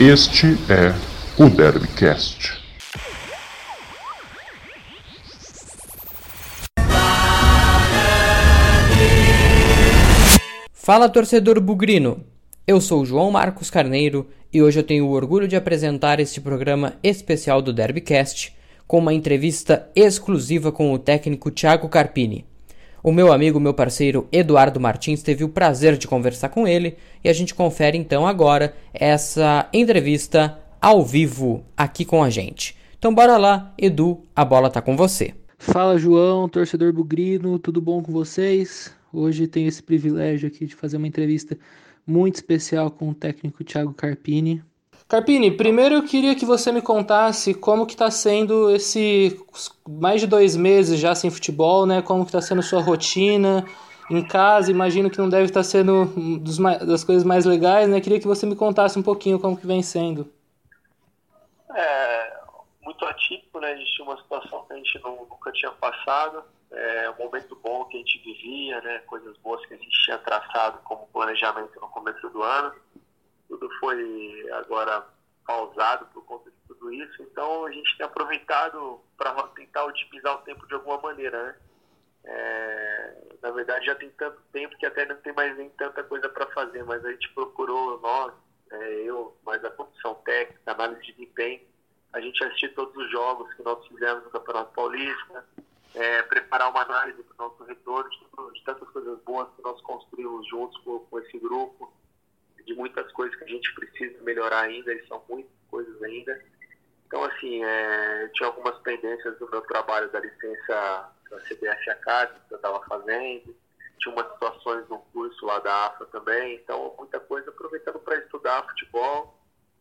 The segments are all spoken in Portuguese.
Este é o Derbycast. Fala torcedor bugrino! Eu sou João Marcos Carneiro e hoje eu tenho o orgulho de apresentar este programa especial do Derbycast com uma entrevista exclusiva com o técnico Thiago Carpini. O meu amigo, meu parceiro Eduardo Martins teve o prazer de conversar com ele e a gente confere então agora essa entrevista ao vivo aqui com a gente. Então bora lá, Edu, a bola tá com você. Fala João, torcedor bugrino, tudo bom com vocês? Hoje tenho esse privilégio aqui de fazer uma entrevista muito especial com o técnico Thiago Carpini. Carpini, primeiro eu queria que você me contasse como que está sendo esse mais de dois meses já sem futebol, né? Como que está sendo sua rotina em casa? Imagino que não deve estar tá sendo dos, das coisas mais legais, né? Queria que você me contasse um pouquinho como que vem sendo. É muito atípico, né? A gente tinha uma situação que a gente não, nunca tinha passado. É um momento bom que a gente vivia, né? Coisas boas que a gente tinha traçado como planejamento no começo do ano tudo foi agora pausado por conta de tudo isso. Então a gente tem aproveitado para tentar otimizar o tempo de alguma maneira, né? É, na verdade já tem tanto tempo que até não tem mais nem tanta coisa para fazer, mas a gente procurou nós, é, eu, mais a comissão técnica, análise de desempenho, a gente assistir todos os jogos que nós fizemos no Campeonato Paulista, é, preparar uma análise para o nosso retorno de, de, tantas coisas boas que nós construímos juntos com, com esse grupo de muitas coisas que a gente precisa melhorar ainda, e são muitas coisas ainda. Então, assim, é, tinha algumas pendências do meu trabalho da licença da CBF Academy que eu estava fazendo, tinha umas situações no curso lá da AFA também, então muita coisa aproveitando para estudar futebol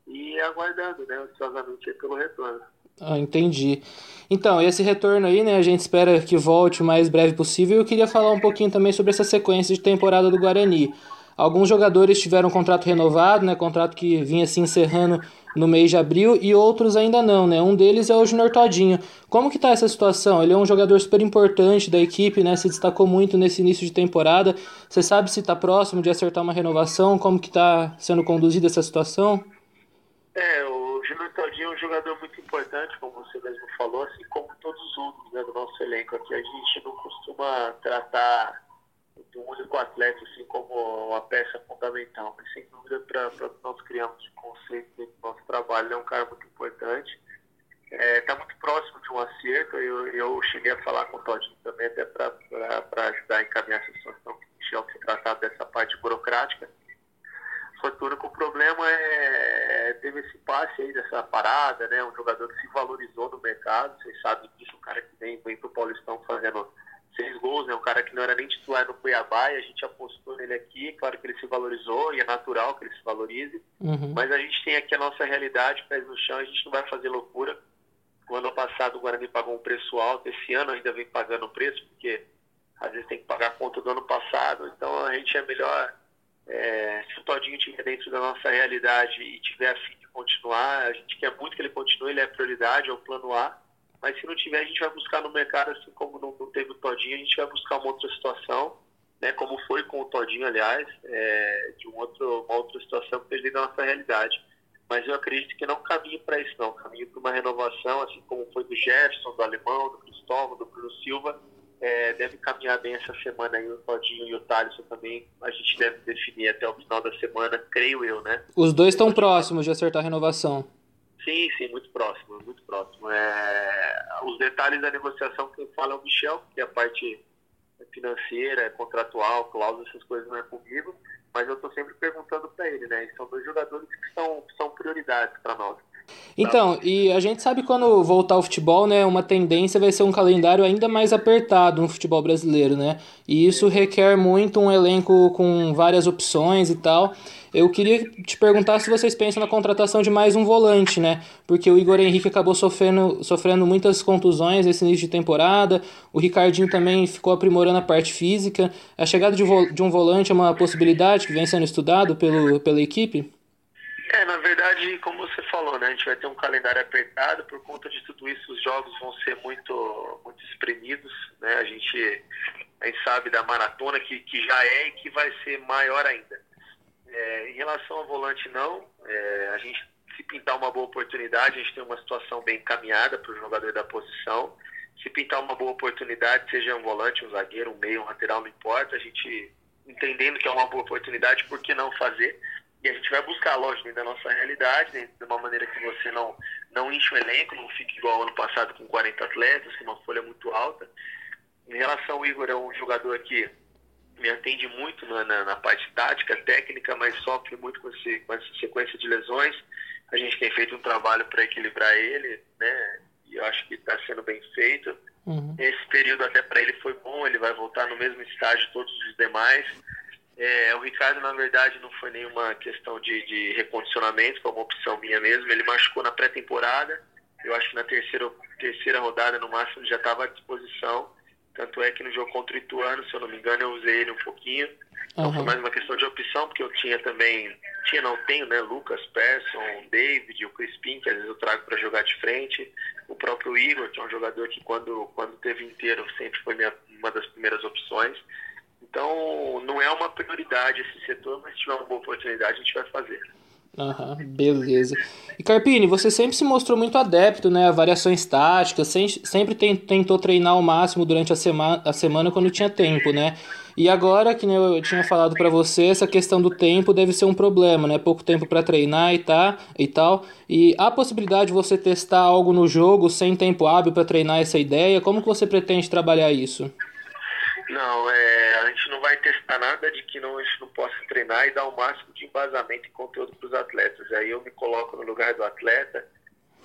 e aguardando, né, ansiosamente pelo retorno. Ah, entendi. Então, esse retorno aí, né, a gente espera que volte o mais breve possível. Eu queria falar um pouquinho também sobre essa sequência de temporada do Guarani. Alguns jogadores tiveram um contrato renovado, né, contrato que vinha se encerrando no mês de abril e outros ainda não, né? Um deles é o Junior Todinho. Como que tá essa situação? Ele é um jogador super importante da equipe, né? Se destacou muito nesse início de temporada. Você sabe se está próximo de acertar uma renovação? Como que está sendo conduzida essa situação? É, o Junior Todinho é um jogador muito importante, como você mesmo falou, assim como todos os outros né, do nosso elenco aqui. A gente não costuma tratar um único atleta assim como uma peça fundamental. Mas sem dúvida para nós criamos de conceito do nosso trabalho, ele é um cara muito importante. Está é, tá muito próximo de um acerto. Eu, eu cheguei a falar com o Todinho também, até para ajudar a encaminhar essa situação que tinha que se dessa parte burocrática. Só que o problema é teve esse passe aí dessa parada, né? Um jogador que se valorizou no mercado, vocês sabem disso, um cara que vem, vem para o Paulistão fazendo seis gols, né? Um cara que não era nem titular no Cuiabá e a gente apostou nele aqui. Claro que ele se valorizou e é natural que ele se valorize. Uhum. Mas a gente tem aqui a nossa realidade, pés no chão, a gente não vai fazer loucura. O ano passado o Guarani pagou um preço alto, esse ano ainda vem pagando o preço, porque às vezes tem que pagar a conta do ano passado. Então a gente é melhor, é, se o Todinho estiver dentro da nossa realidade e tiver a fim de continuar, a gente quer muito que ele continue, ele é prioridade, é o plano A mas se não tiver, a gente vai buscar no mercado, assim como não, não teve o Todinho, a gente vai buscar uma outra situação, né, como foi com o Todinho, aliás, é, de um outro, uma outra situação que teve na nossa realidade. Mas eu acredito que não caminho para isso, não. Caminho para uma renovação, assim como foi do Jefferson, do Alemão, do Cristóvão, do Bruno Silva. É, deve caminhar bem essa semana aí o Todinho e o Thaleson também. A gente deve definir até o final da semana, creio eu, né? Os dois estão próximos de acertar a renovação. Sim, sim, muito próximo, muito próximo. É, os detalhes da negociação quem fala é o Michel, que é a parte financeira, contratual, cláusula, essas coisas não é comigo, mas eu estou sempre perguntando para ele, né? E são dois jogadores que são, são prioridades para nós. Então, e a gente sabe quando voltar ao futebol, né, uma tendência vai ser um calendário ainda mais apertado no futebol brasileiro, né? E isso requer muito um elenco com várias opções e tal. Eu queria te perguntar se vocês pensam na contratação de mais um volante, né? Porque o Igor Henrique acabou sofrendo, sofrendo muitas contusões nesse início de temporada. O Ricardinho também ficou aprimorando a parte física. A chegada de, de um volante é uma possibilidade que vem sendo estudado pelo, pela equipe? É, na verdade, como você falou, né, a gente vai ter um calendário apertado, por conta de tudo isso os jogos vão ser muito, muito espremidos, né, a gente, a gente sabe da maratona que, que já é e que vai ser maior ainda. É, em relação ao volante, não. É, a gente se pintar uma boa oportunidade, a gente tem uma situação bem encaminhada para o jogador da posição. Se pintar uma boa oportunidade, seja um volante, um zagueiro, um meio, um lateral, não importa, a gente entendendo que é uma boa oportunidade, por que não fazer? E a gente vai buscar, lógico, dentro da nossa realidade, dentro de uma maneira que você não, não enche o elenco, não fique igual ao ano passado com 40 atletas, com uma folha muito alta. Em relação ao Igor, é um jogador que me atende muito na, na, na parte tática, técnica, mas sofre muito com, esse, com essa sequência de lesões. A gente tem feito um trabalho para equilibrar ele, né? E eu acho que está sendo bem feito. Uhum. Esse período até para ele foi bom, ele vai voltar no mesmo estágio todos os demais. É, o Ricardo, na verdade, não foi nenhuma questão de, de recondicionamento, foi uma opção minha mesmo. Ele machucou na pré-temporada. Eu acho que na terceira, terceira rodada, no máximo, já estava à disposição. Tanto é que no jogo contra o Ituano, se eu não me engano, eu usei ele um pouquinho. Então uhum. foi mais uma questão de opção, porque eu tinha também, tinha, não tenho, né? Lucas Persson, David, o Crispim, que às vezes eu trago para jogar de frente. O próprio Igor, que é um jogador que quando, quando teve inteiro sempre foi minha, uma das primeiras opções. Então, não é uma prioridade esse setor, mas se tiver uma boa oportunidade, a gente vai fazer. Aham, beleza. E Carpini, você sempre se mostrou muito adepto, né, a variações táticas, sempre tentou treinar ao máximo durante a semana, a semana quando tinha tempo, né? E agora, que eu tinha falado para você, essa questão do tempo deve ser um problema, né? Pouco tempo para treinar e, tá, e tal. E a possibilidade de você testar algo no jogo sem tempo hábil para treinar essa ideia, como que você pretende trabalhar isso? Não, é, a gente não vai testar nada de que não, a gente não possa treinar e dar o máximo de embasamento e conteúdo para os atletas. Aí eu me coloco no lugar do atleta,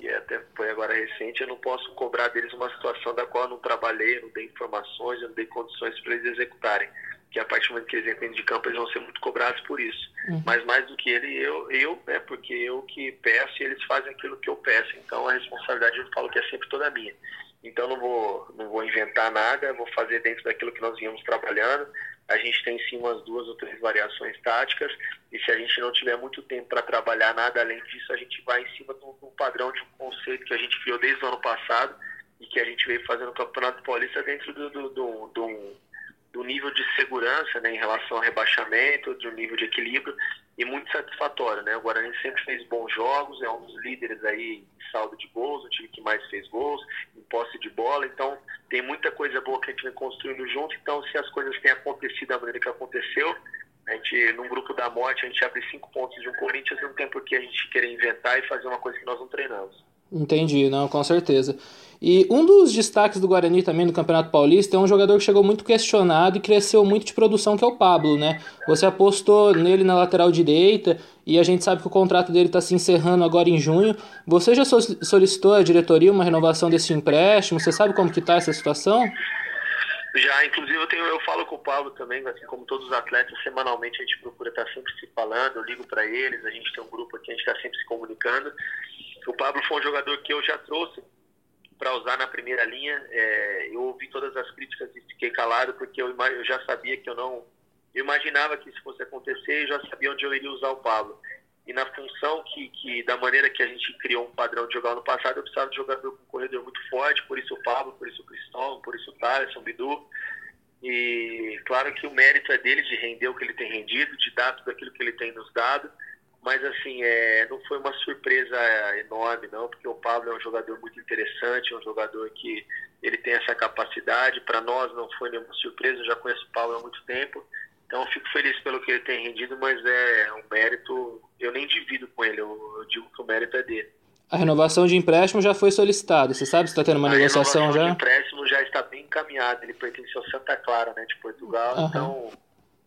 e até foi agora recente, eu não posso cobrar deles uma situação da qual eu não trabalhei, eu não dei informações, eu não dei condições para eles executarem. Que a partir do momento que eles entendem de campo, eles vão ser muito cobrados por isso. Uhum. Mas mais do que ele, eu, eu, é porque eu que peço e eles fazem aquilo que eu peço. Então a responsabilidade eu falo que é sempre toda minha. Então não vou, não vou inventar nada, vou fazer dentro daquilo que nós vínhamos trabalhando. A gente tem sim umas duas ou três variações táticas e se a gente não tiver muito tempo para trabalhar nada além disso, a gente vai em cima de um, padrão de um conceito que a gente criou desde o ano passado e que a gente veio fazendo no Campeonato Paulista dentro do, do, do, do, do nível de segurança né, em relação ao rebaixamento, um nível de equilíbrio e muito satisfatório. Né? O Guarani sempre fez bons jogos, é um dos líderes aí em saldo de gols, o time que mais fez gols, em posse de bola, então tem muita coisa boa que a gente vem construindo junto, então se as coisas têm acontecido da maneira que aconteceu, a gente, num grupo da morte, a gente abre cinco pontos de um Corinthians, não tem por que a gente querer inventar e fazer uma coisa que nós não treinamos. Entendi, não, com certeza. E um dos destaques do Guarani também no Campeonato Paulista é um jogador que chegou muito questionado e cresceu muito de produção, que é o Pablo, né? Você apostou nele na lateral direita e a gente sabe que o contrato dele está se encerrando agora em junho. Você já solicitou à diretoria uma renovação desse empréstimo? Você sabe como que está essa situação? Já, inclusive eu, tenho, eu falo com o Pablo também, assim como todos os atletas, semanalmente a gente procura estar sempre se falando, eu ligo para eles, a gente tem um grupo aqui, a gente está sempre se comunicando. O Pablo foi um jogador que eu já trouxe para usar na primeira linha. É, eu ouvi todas as críticas e fiquei calado porque eu, eu, já sabia que eu não. Eu imaginava que isso fosse acontecer e já sabia onde eu iria usar o Pablo. E na função que, que, da maneira que a gente criou um padrão de jogar no passado, eu precisava de jogador com um corredor muito forte, por isso o Pablo, por isso o Cristóvão, por isso o Thaleson, o Bidu. E claro que o mérito é dele de render o que ele tem rendido, de dar tudo aquilo que ele tem nos dado mas assim, é, não foi uma surpresa enorme, não, porque o Pablo é um jogador muito interessante, é um jogador que ele tem essa capacidade. Para nós não foi nenhuma surpresa, eu já conheço o Pablo há muito tempo. Então eu fico feliz pelo que ele tem rendido, mas é um mérito, eu nem divido com ele, eu, eu digo que o mérito é dele. A renovação de empréstimo já foi solicitada. Você sabe se está tendo uma a negociação já? O empréstimo já está bem encaminhado. Ele pertence ao Santa Clara, né, de Portugal. Uhum. Então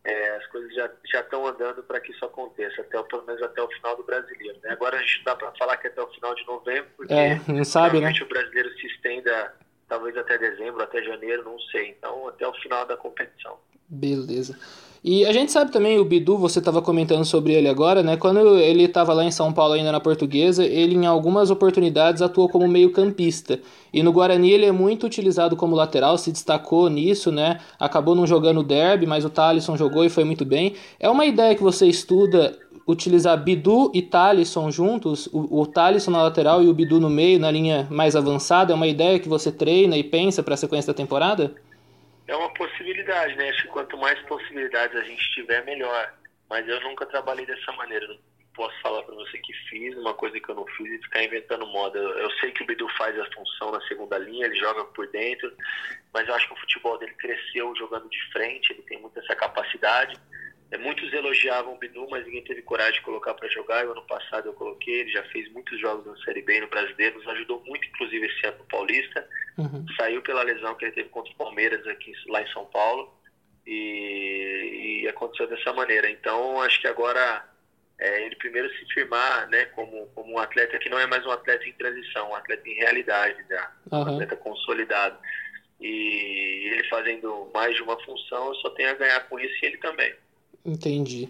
é, as coisas já já estão andando para que isso aconteça, até pelo menos até o final do brasileiro. Né? Agora a gente dá para falar que até o final de novembro, porque é, não sabe, né? o brasileiro se estenda talvez até dezembro, até janeiro, não sei. Então até o final da competição. Beleza. E a gente sabe também, o Bidu, você estava comentando sobre ele agora, né? Quando ele estava lá em São Paulo ainda na portuguesa, ele em algumas oportunidades atuou como meio campista. E no Guarani ele é muito utilizado como lateral, se destacou nisso, né? Acabou não jogando derby, mas o Thalisson jogou e foi muito bem. É uma ideia que você estuda utilizar Bidu e Thalisson juntos, o, o Thalisson na lateral e o Bidu no meio, na linha mais avançada, é uma ideia que você treina e pensa para a sequência da temporada? É uma possibilidade, né? Acho que quanto mais possibilidades a gente tiver, melhor. Mas eu nunca trabalhei dessa maneira. posso falar para você que fiz uma coisa que eu não fiz e ficar inventando moda. Eu, eu sei que o Bidu faz a função na segunda linha, ele joga por dentro, mas eu acho que o futebol dele cresceu jogando de frente, ele tem muito essa capacidade. É, muitos elogiavam o Bidu, mas ninguém teve coragem de colocar para jogar. O ano passado eu coloquei, ele já fez muitos jogos na Série B no Brasileiro, nos ajudou muito, inclusive, esse ano no Paulista. Uhum. Saiu pela lesão que ele teve contra o Palmeiras aqui lá em São Paulo e, e aconteceu dessa maneira. Então, acho que agora é, ele primeiro se firmar né, como, como um atleta que não é mais um atleta em transição, um atleta em realidade já, uhum. um atleta consolidado. E ele fazendo mais de uma função, eu só tenho a ganhar com isso e ele também. Entendi.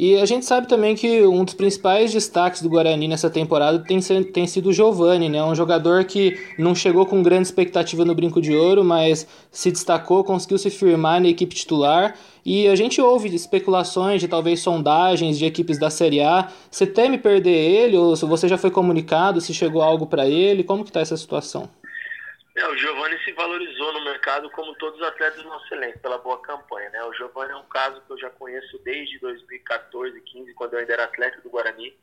E a gente sabe também que um dos principais destaques do Guarani nessa temporada tem, tem sido o Giovani, né? Um jogador que não chegou com grande expectativa no Brinco de Ouro, mas se destacou, conseguiu se firmar na equipe titular. E a gente ouve especulações de talvez sondagens de equipes da Série A. Você teme perder ele ou você já foi comunicado se chegou algo para ele? Como que está essa situação? É, o Giovani se valorizou no mercado como todos os atletas do nosso elenco, pela boa campanha. Né? O Giovani é um caso que eu já conheço desde 2014, 15, quando eu ainda era atleta do Guarani.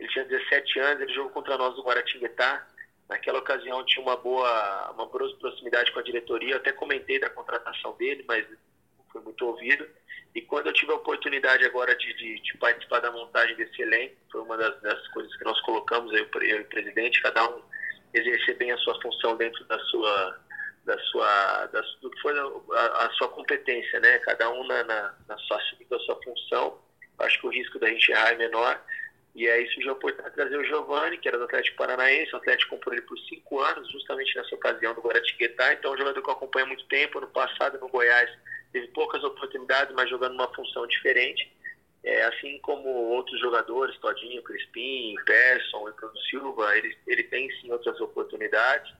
Ele tinha 17 anos, ele jogou contra nós no Guaratinguetá. Naquela ocasião tinha uma boa, uma boa proximidade com a diretoria. Eu até comentei da contratação dele, mas foi muito ouvido. E quando eu tive a oportunidade agora de, de, de participar da montagem desse elenco, foi uma das, das coisas que nós colocamos, eu, eu e o presidente, cada um exercer bem a sua função dentro da sua da sua da, do que foi a, a, sua competência, né? Cada um na, na, na sua da sua função. Acho que o risco da gente errar é menor. E aí surgiu a oportunidade de trazer o Giovani, que era do Atlético Paranaense. O Atlético comprou ele por cinco anos, justamente nessa ocasião do Guaratinguetá. Então, é um jogador que eu acompanho há muito tempo. No passado, no Goiás, teve poucas oportunidades, mas jogando uma função diferente. É, assim como outros jogadores, Todinho, Crispim, Persson e Bruno Silva, ele, ele tem sim outras oportunidades,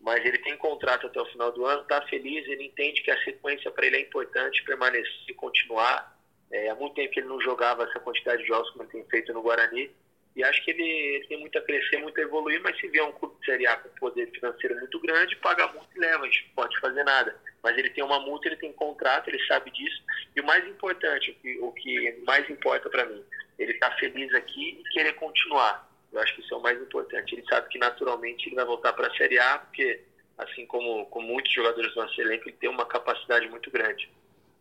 mas ele tem contrato até o final do ano, está feliz, ele entende que a sequência para ele é importante, permanecer e continuar. É, há muito tempo que ele não jogava essa quantidade de jogos como ele tem feito no Guarani, e acho que ele, tem muito a crescer, muito a evoluir, mas se vier um clube de Série A com poder financeiro muito grande, paga muito e leva, a gente não pode fazer nada. Mas ele tem uma multa, ele tem contrato, ele sabe disso. E o mais importante, o que, o que mais importa para mim, ele está feliz aqui e querer continuar. Eu acho que isso é o mais importante. Ele sabe que naturalmente ele vai voltar para a Série A, porque, assim como, como muitos jogadores do nosso elenco, ele tem uma capacidade muito grande.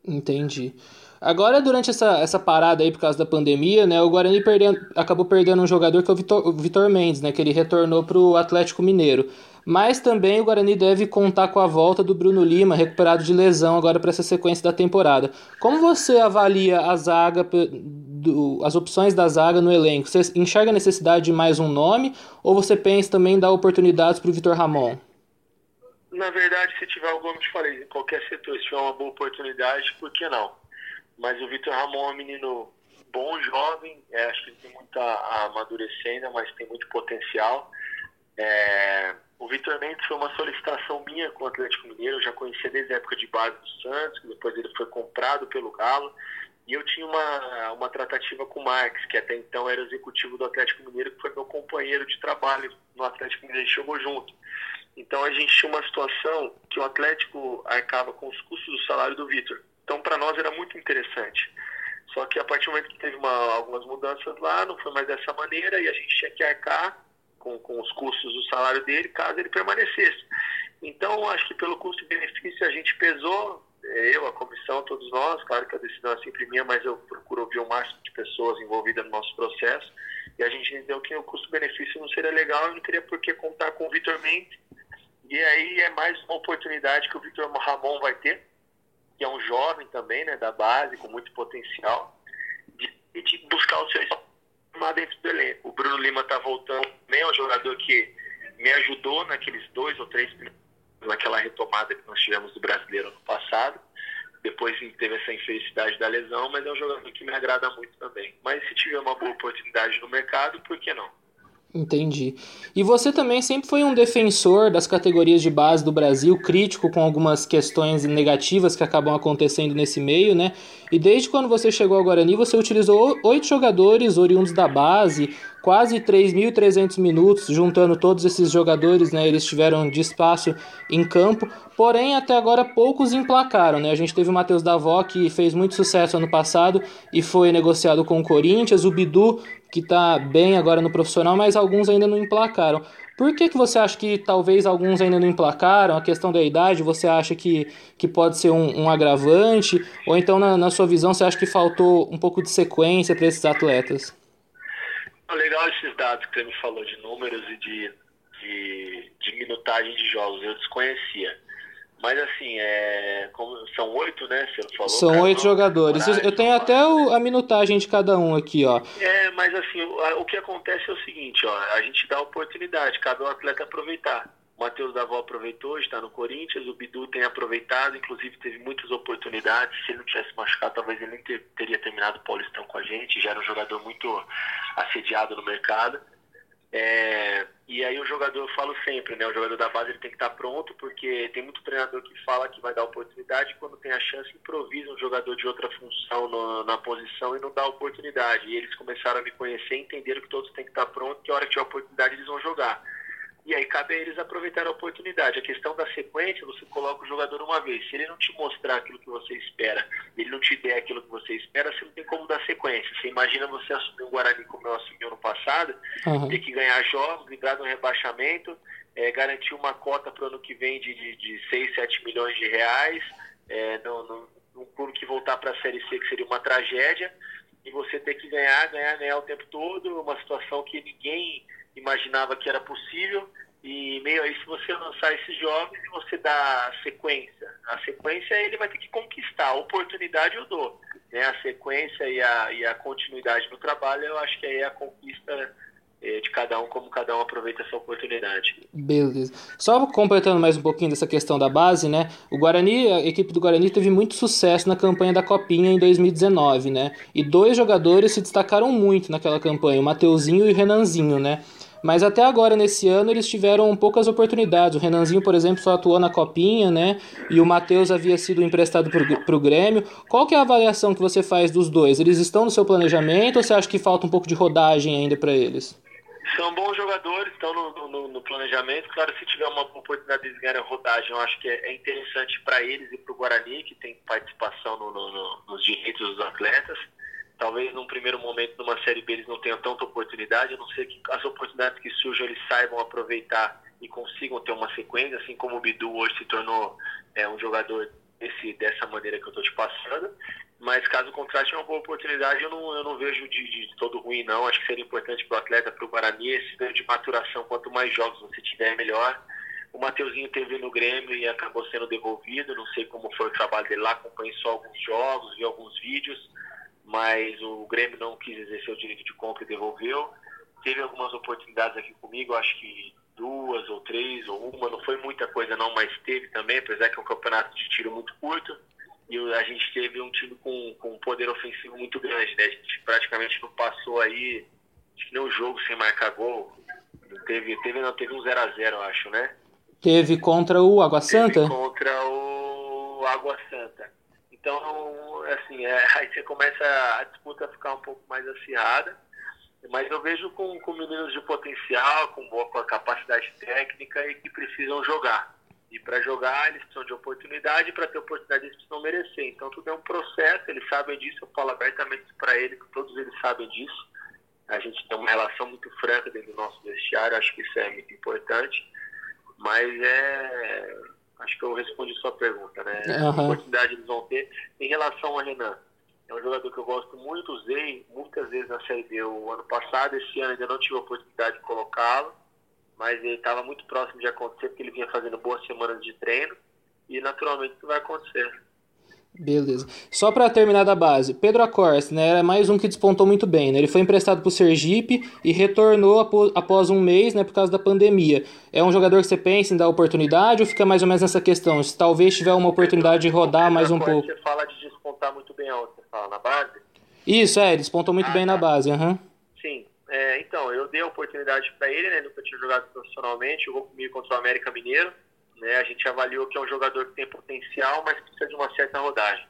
Entendi. Agora, durante essa, essa parada aí por causa da pandemia, né, o Guarani perdendo, acabou perdendo um jogador que é o Vitor, o Vitor Mendes, né, que ele retornou para o Atlético Mineiro. Mas também o Guarani deve contar com a volta do Bruno Lima, recuperado de lesão agora para essa sequência da temporada. Como você avalia a zaga, do, as opções da zaga no elenco? Você enxerga a necessidade de mais um nome ou você pensa também em dar oportunidades para o Vitor Ramon? Na verdade, se tiver te falei, em qualquer setor, se tiver uma boa oportunidade, por que não? Mas o Vitor Ramon é um menino bom, jovem, é, acho que ele tem muito a, amadurecer ainda, mas tem muito potencial. É, o Vitor Mendes foi uma solicitação minha com o Atlético Mineiro, eu já conhecia desde a época de base do Santos, depois ele foi comprado pelo Galo, e eu tinha uma, uma tratativa com o Marques, que até então era executivo do Atlético Mineiro, que foi meu companheiro de trabalho no Atlético Mineiro, chegou junto. Então a gente tinha uma situação que o Atlético arcava com os custos do salário do Vitor. Então, para nós era muito interessante. Só que a partir do momento que teve uma, algumas mudanças lá, não foi mais dessa maneira e a gente tinha que arcar com, com os custos do salário dele caso ele permanecesse. Então, acho que pelo custo-benefício a gente pesou, é, eu, a comissão, todos nós, claro que a decisão é sempre minha, mas eu procuro ouvir o máximo de pessoas envolvidas no nosso processo, e a gente entendeu que o custo-benefício não seria legal, eu não teria por que contar com o Vitor Mendes, e aí é mais uma oportunidade que o Vitor Ramon vai ter, que é um jovem também, né, da base, com muito potencial, de, de buscar o seu espaço dentro do elenco. O Bruno Lima está voltando também, é um jogador que me ajudou naqueles dois ou três naquela retomada que nós tivemos do brasileiro ano passado. Depois teve essa infelicidade da lesão, mas é um jogador que me agrada muito também. Mas se tiver uma boa oportunidade no mercado, por que não? Entendi. E você também sempre foi um defensor das categorias de base do Brasil, crítico com algumas questões negativas que acabam acontecendo nesse meio, né? E desde quando você chegou ao Guarani, você utilizou oito jogadores oriundos da base, quase 3.300 minutos, juntando todos esses jogadores, né? Eles tiveram de espaço em campo, porém até agora poucos emplacaram, né? A gente teve o Matheus Davó, que fez muito sucesso ano passado e foi negociado com o Corinthians, o Bidu que está bem agora no profissional, mas alguns ainda não emplacaram. Por que, que você acha que talvez alguns ainda não emplacaram? A questão da idade, você acha que, que pode ser um, um agravante? Ou então, na, na, sua visão, você acha que faltou um pouco de sequência para esses atletas? Legal esses dados que você me falou de números e de, de, de minutagem de jogos. Eu desconhecia. Mas assim, é, como, são oito, né? Você falou. São oito jogadores. Eu tenho até o, a minutagem de cada um aqui, ó. É, mas assim, o, o, que acontece é o seguinte, ó, a gente dá oportunidade, cada um atleta aproveitar. O Matheus Davó aproveitou, está no Corinthians, o Bidu tem aproveitado, inclusive teve muitas oportunidades. Se ele não tivesse machucado, talvez ele nem ter, teria terminado o Paulistão com a gente. Já era um jogador muito assediado no mercado. É, e aí o jogador, eu falo sempre, né? O jogador da base ele tem que estar pronto, porque tem muito treinador que fala que vai dar oportunidade, quando tem a chance, improvisa um jogador de outra função no, na posição e não dá oportunidade. E eles começaram a me conhecer, entenderam que todos têm que estar prontos, que a hora que tiver oportunidade eles vão jogar. E aí cabe a eles aproveitar a oportunidade. A questão da sequência, você coloca o jogador uma vez. Se ele não te mostrar aquilo que você espera, ele não te der aquilo que você espera, você não tem como dar sequência. Você imagina você assumir o Guarani como eu assumi ano passado, uhum. ter que ganhar jogos, livrar do rebaixamento, é, garantir uma cota para o ano que vem de, de, de 6, 7 milhões de reais, é, no, no, num clube que voltar para a Série C, que seria uma tragédia, e você ter que ganhar, ganhar, ganhar o tempo todo, uma situação que ninguém imaginava que era possível. E meio a isso você lançar esses jogos e você dá sequência. A sequência ele vai ter que conquistar. A oportunidade eu dou. Né? A sequência e a, e a continuidade no trabalho, eu acho que aí é a conquista é, de cada um, como cada um aproveita essa oportunidade. Beleza. Só completando mais um pouquinho dessa questão da base, né? O Guarani, a equipe do Guarani teve muito sucesso na campanha da Copinha em 2019, né? E dois jogadores se destacaram muito naquela campanha, o Mateuzinho e o Renanzinho, né? Mas até agora, nesse ano, eles tiveram poucas oportunidades. O Renanzinho, por exemplo, só atuou na Copinha, né? E o Matheus havia sido emprestado para o Grêmio. Qual que é a avaliação que você faz dos dois? Eles estão no seu planejamento ou você acha que falta um pouco de rodagem ainda para eles? São bons jogadores, estão no, no, no, planejamento. Claro, se tiver uma oportunidade de eles ganharem rodagem, eu acho que é, é interessante para eles e para o Guarani, que tem participação no, nos direitos dos atletas. Talvez num primeiro momento, numa Série B, eles não tenham tanta oportunidade, a não ser que as oportunidades que surjam eles saibam aproveitar e consigam ter uma sequência, assim como o Bidu hoje se tornou é, um jogador desse, dessa maneira que eu estou te passando. Mas caso contrário, uma boa oportunidade, eu não, eu não vejo de, de todo ruim, não. Acho que seria importante para o atleta, para o Guarani, esse de maturação. Quanto mais jogos você tiver, melhor. O Mateuzinho teve no Grêmio e acabou sendo devolvido. Não sei como foi o trabalho dele lá, acompanhei só alguns jogos, vi alguns vídeos mas o Grêmio não quis exercer o direito de compra e devolveu. Teve algumas oportunidades aqui comigo, acho que duas ou três ou uma, não foi muita coisa não, mas teve também, apesar que é um campeonato de tiro muito curto. E a gente teve um time com, com um poder ofensivo muito grande, né? A gente praticamente não passou aí, acho que nem um jogo sem marcar gol. Teve, teve, não, teve um 0x0, eu acho, né? Teve contra o Água Santa? Teve contra o Água Santa. Então, assim, é, aí você começa a disputa a ficar um pouco mais acirrada. Mas eu vejo com, com meninos de potencial, com boa com capacidade técnica e que precisam jogar. E para jogar, eles precisam de oportunidade, para ter oportunidade, eles precisam merecer. Então, tudo é um processo, eles sabem disso, eu falo abertamente para eles, que todos eles sabem disso. A gente tem uma relação muito franca dentro do nosso vestiário, acho que isso é muito importante. Mas é, acho que eu respondi sua pergunta, né? Uhum. A oportunidade eles vão ter. Em relação ao Renan, é um jogador que eu gosto muito, usei muitas vezes na Série B o ano passado, esse ano ainda não tive a oportunidade de colocá-lo, mas ele estava muito próximo de acontecer, porque ele vinha fazendo boas semanas de treino, e naturalmente isso vai acontecer. Beleza. Só para terminar da base, Pedro Acorce, né, era mais um que despontou muito bem, né? Ele foi emprestado para o Sergipe e retornou após um mês, né, por causa da pandemia. É um jogador que você pensa em dar oportunidade ou fica mais ou menos nessa questão? Se talvez tiver uma oportunidade de rodar mais um pouco. Você fala de despontar muito bem aonde? Você fala na base? Isso, é, despontou muito ah, bem tá. na base, uhum. Sim. É, então, eu dei a oportunidade para ele, né? Nunca tinha jogado profissionalmente, jogou comigo contra o América Mineiro né? A gente avaliou que é um jogador que tem potencial, mas precisa de uma certa rodagem.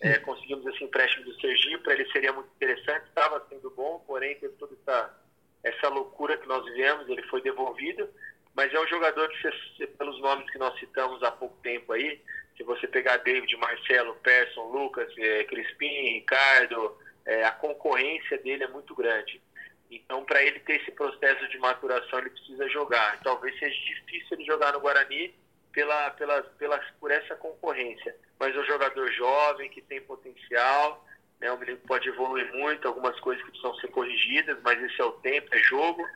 É, conseguimos esse empréstimo do Sergipe, para ele seria muito interessante, estava sendo bom, porém teve toda essa, essa loucura que nós vivemos, ele foi devolvido, mas é um jogador que, pelos nomes que nós citamos há pouco tempo aí, se você pegar David, Marcelo, Persson, Lucas, é, Crispim, Ricardo, é, a concorrência dele é muito grande. Então, para ele ter esse processo de maturação, ele precisa jogar. Talvez seja difícil ele jogar no Guarani pela, pela, pela, por essa concorrência. Mas é um jogador jovem, que tem potencial, né? o menino pode evoluir muito, algumas coisas que precisam ser corrigidas, mas esse é o tempo, é jogo.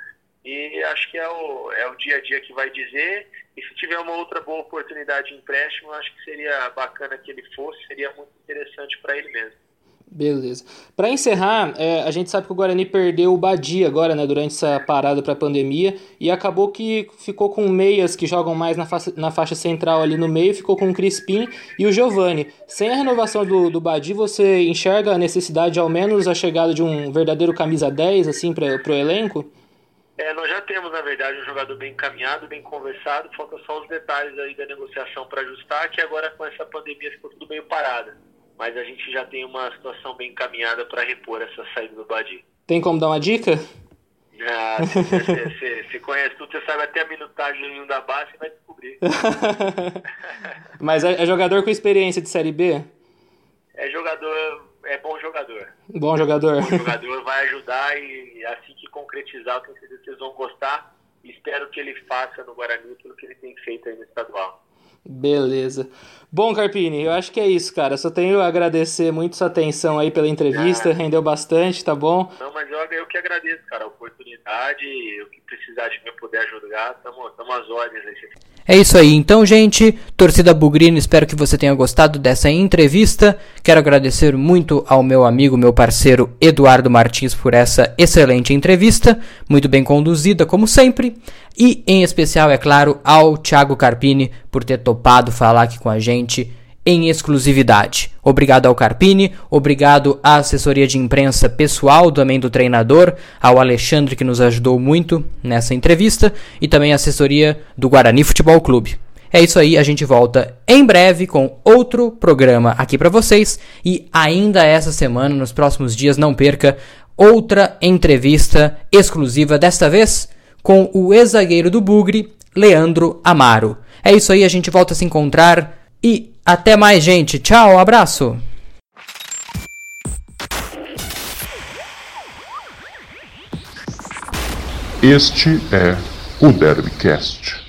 E acho que é o, é o dia a dia que vai dizer. E se tiver uma outra boa oportunidade de empréstimo, acho que seria bacana que ele fosse, seria muito interessante para ele mesmo. Beleza. Para encerrar, é, a gente sabe que o Guarani perdeu o Badia agora, né, durante essa parada para a pandemia, e acabou que ficou com meias que jogam mais na, faixa, na faixa central ali no meio, ficou com o Crispim e o Giovani. Sem a renovação do, do você enxerga a necessidade de ao menos a chegada de um verdadeiro camisa 10 assim para o elenco? É, nós já temos, na verdade, um jogador bem encaminhado, bem conversado, falta só os detalhes aí da negociação para ajustar, que agora com essa pandemia ficou tudo meio parado mas a gente já tem uma situação bem encaminhada para repor essa saída do Badi. Tem como dar uma dica? Ah, você conhece tudo, você sabe até a minutagem da base, você vai descobrir. mas é, é, jogador com experiência de Série B? É jogador, é bom jogador. Bom jogador. Bom jogador, vai ajudar e assim que concretizar, eu tenho certeza que vocês vão gostar. Espero que ele faça no Guarani aquilo que ele tem feito aí no estadual. Beleza. Bom, Carpini, eu acho que é isso, cara. Só tenho a agradecer muito sua atenção aí pela entrevista, ah. rendeu bastante, tá bom? Não, mas eu, eu que agradeço, cara, a oportunidade, o que precisar de mim puder ajudar, tamo, tamo às ordens aí. É isso aí, então, gente, torcida Bugrino, espero que você tenha gostado dessa entrevista. Quero agradecer muito ao meu amigo, meu parceiro Eduardo Martins por essa excelente entrevista, muito bem conduzida, como sempre. E, em especial, é claro, ao Thiago Carpini por ter topado falar aqui com a gente em exclusividade. Obrigado ao Carpini, obrigado à assessoria de imprensa pessoal também do treinador, ao Alexandre que nos ajudou muito nessa entrevista e também a assessoria do Guarani Futebol Clube. É isso aí, a gente volta em breve com outro programa aqui para vocês e ainda essa semana, nos próximos dias, não perca outra entrevista exclusiva desta vez com o ex-zagueiro do Bugre, Leandro Amaro. É isso aí, a gente volta a se encontrar e até mais, gente. Tchau, abraço. Este é o Derbycast.